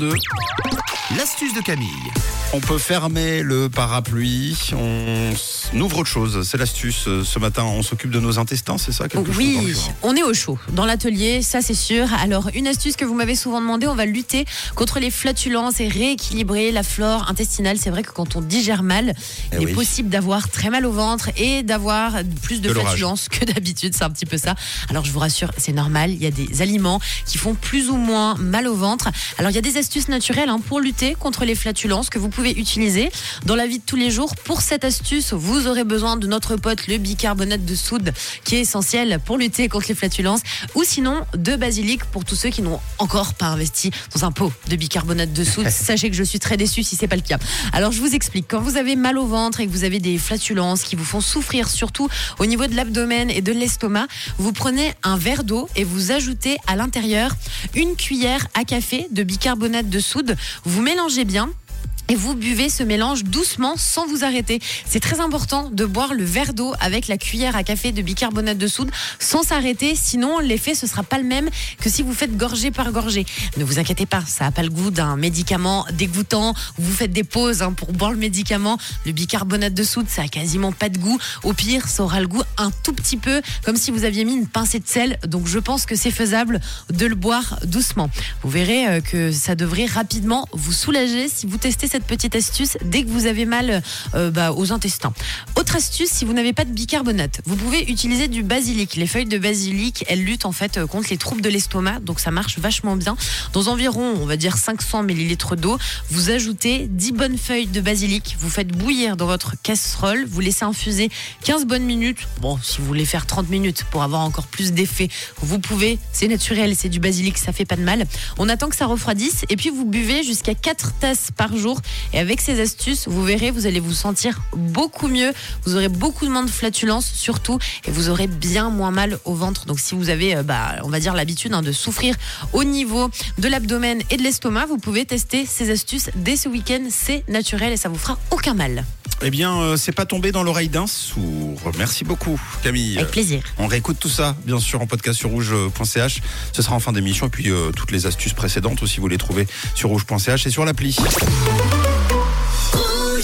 de l'astuce de Camille. On peut fermer le parapluie, on ouvre autre chose. C'est l'astuce. euh, Ce matin, on s'occupe de nos intestins, c'est ça quelque Oui, on est au chaud dans l'atelier, ça c'est sûr. Alors une astuce que vous m'avez souvent demandé, on va lutter contre les flatulences et rééquilibrer la flore intestinale. C'est vrai que quand on digère mal, Eh il est possible d'avoir très mal au ventre et d'avoir plus de, flatulences que d'habitude, c'est un petit peu ça. Alors je vous rassure, c'est normal, il y a des aliments qui font plus ou moins mal au ventre. Alors il y a des astuces naturelles hein, pour lutter contre les flatulences que vous pouvez utiliser dans la vie de tous les jours. Pour cette astuce, vous aurez besoin de notre pote le bicarbonate de soude qui est essentiel pour lutter contre les flatulences ou sinon de basilic pour tous ceux qui n'ont encore pas investi dans un pot de bicarbonate de soude. Sachez que je suis très déçue si c'est pas le cas. Alors je vous explique. Quand vous avez mal au ventre et que vous avez des flatulences qui vous font souffrir surtout au niveau de l'abdomen et de l'estomac, vous prenez un verre d'eau et vous ajoutez à l'intérieur une cuillère à café de bicarbonate de soude. Vous mélangez bien. Et vous buvez ce mélange doucement sans vous arrêter. C'est très important de boire le verre d'eau avec la cuillère à café de bicarbonate de soude sans s'arrêter, sinon l'effet ce sera pas le même que si vous faites gorgée par gorgée. Ne vous inquiétez pas, ça n'a pas le goût d'un médicament dégoûtant. Vous faites des pauses hein, pour boire le médicament. Le bicarbonate de soude, ça a quasiment pas de goût. Au pire, ça aura le goût un tout petit peu comme si vous aviez mis une pincée de sel. Donc je pense que c'est faisable de le boire doucement. Vous verrez euh, que ça devrait rapidement vous soulager si vous testez cette petite astuce dès que vous avez mal euh, bah, aux intestins. Autre astuce, si vous n'avez pas de bicarbonate, vous pouvez utiliser du basilic. Les feuilles de basilic, elles luttent en fait euh, contre les troubles de l'estomac, donc ça marche vachement bien. Dans environ, on va dire 500 ml d'eau, vous ajoutez 10 bonnes feuilles de basilic, vous faites bouillir dans votre casserole, vous laissez infuser 15 bonnes minutes. Bon, si vous voulez faire 30 minutes pour avoir encore plus d'effet, vous pouvez, c'est naturel, c'est du basilic, ça fait pas de mal. On attend que ça refroidisse et puis vous buvez jusqu'à 4 tasses par jour et avec ces astuces, vous verrez, vous allez vous sentir beaucoup mieux, vous aurez beaucoup moins de flatulences surtout et vous aurez bien moins mal au ventre. Donc si vous avez, euh, bah, on va dire l'habitude hein, de souffrir au niveau de l'abdomen et de l'estomac, vous pouvez tester ces astuces dès ce week-end. C'est naturel et ça vous fera aucun mal. Eh bien, euh, c'est pas tombé dans l'oreille d'un sourd. Merci beaucoup, Camille. Avec plaisir. On réécoute tout ça, bien sûr, en podcast sur rouge.ch. Ce sera en fin d'émission. Et puis, euh, toutes les astuces précédentes aussi, vous les trouvez sur rouge.ch et sur l'appli.